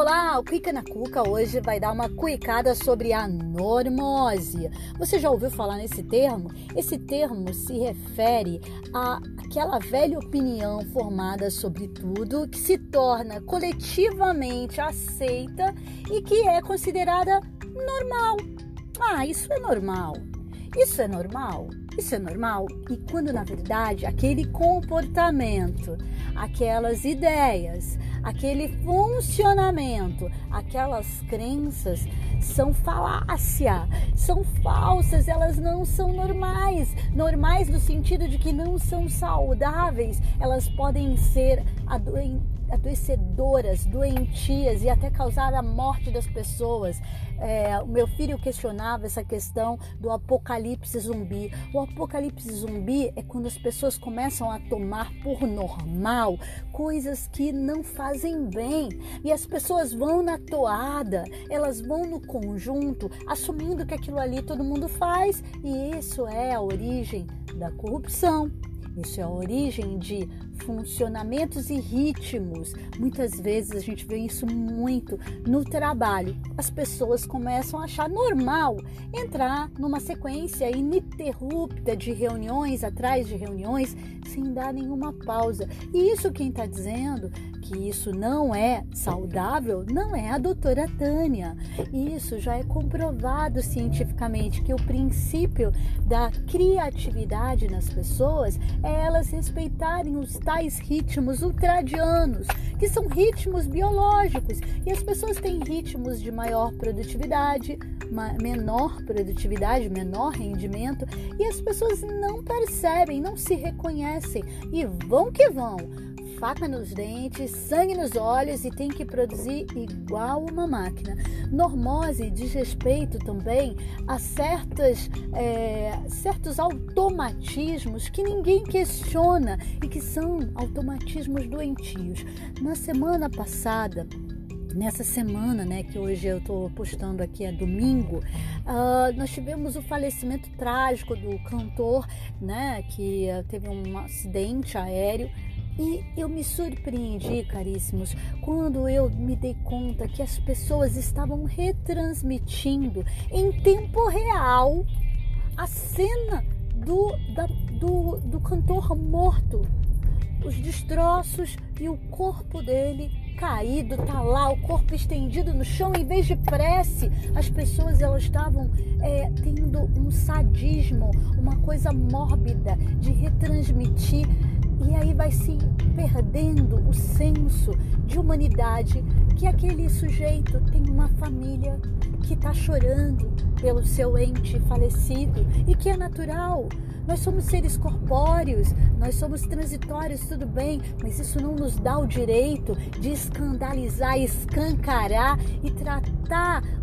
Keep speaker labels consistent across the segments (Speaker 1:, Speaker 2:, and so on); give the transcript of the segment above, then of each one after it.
Speaker 1: Olá, o Cuica na Cuca hoje vai dar uma cuicada sobre a normose. Você já ouviu falar nesse termo? Esse termo se refere a aquela velha opinião formada sobre tudo que se torna coletivamente aceita e que é considerada normal. Ah, isso é normal. Isso é normal? Isso é normal? E quando na verdade aquele comportamento, aquelas ideias, aquele funcionamento, aquelas crenças são falácia, são falsas, elas não são normais. Normais no sentido de que não são saudáveis, elas podem ser adoecedoras, doentias e até causar a morte das pessoas. É, o meu filho questionava essa questão do apocalipse zumbi. O apocalipse zumbi é quando as pessoas começam a tomar por normal coisas que não fazem bem e as pessoas vão na toada, elas vão no conjunto, assumindo que aquilo ali todo mundo faz e isso é a origem da corrupção. Isso é a origem de funcionamentos e ritmos. Muitas vezes a gente vê isso muito no trabalho. As pessoas começam a achar normal entrar numa sequência ininterrupta de reuniões atrás de reuniões sem dar nenhuma pausa. E isso quem está dizendo que isso não é saudável não é a doutora Tânia. Isso já é comprovado cientificamente que o princípio da criatividade nas pessoas é elas respeitarem os tais ritmos ultradianos, que são ritmos biológicos. E as pessoas têm ritmos de maior produtividade, menor produtividade, menor rendimento, e as pessoas não percebem, não se reconhecem e vão que vão faca nos dentes, sangue nos olhos e tem que produzir igual uma máquina. Normose diz respeito também a certas, é, certos automatismos que ninguém questiona e que são automatismos doentios. Na semana passada, nessa semana, né, que hoje eu estou postando aqui é domingo, uh, nós tivemos o falecimento trágico do cantor, né, que uh, teve um acidente aéreo e eu me surpreendi, caríssimos, quando eu me dei conta que as pessoas estavam retransmitindo em tempo real a cena do, da, do, do cantor morto, os destroços e o corpo dele caído, tá lá, o corpo estendido no chão, em vez de prece, as pessoas elas estavam é, tendo um sadismo, uma coisa mórbida de retransmitir e aí vai se perdendo o senso de humanidade que aquele sujeito tem uma família que está chorando pelo seu ente falecido e que é natural. Nós somos seres corpóreos, nós somos transitórios, tudo bem, mas isso não nos dá o direito de escandalizar, escancarar e tratar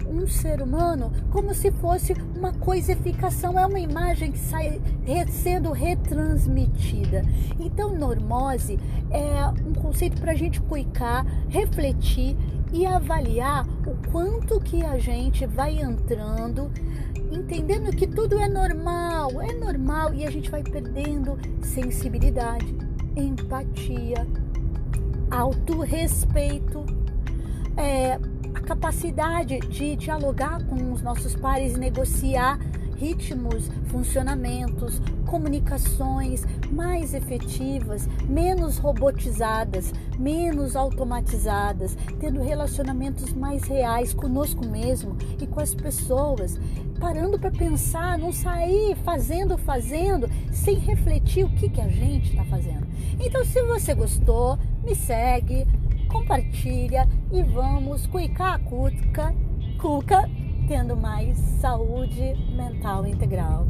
Speaker 1: um ser humano como se fosse uma coisificação, é uma imagem que sai sendo retransmitida. Então, normose é um conceito para a gente cuicar, refletir e avaliar o quanto que a gente vai entrando, entendendo que tudo é normal, é normal e a gente vai perdendo sensibilidade, empatia, autorrespeito, é, a capacidade de dialogar com os nossos pares negociar ritmos, funcionamentos, comunicações mais efetivas, menos robotizadas, menos automatizadas, tendo relacionamentos mais reais conosco mesmo e com as pessoas, parando para pensar, não sair fazendo, fazendo, sem refletir o que, que a gente está fazendo. Então, se você gostou, me segue, compartilha e vamos cuicar a cuca, cuca tendo mais saúde mental integral.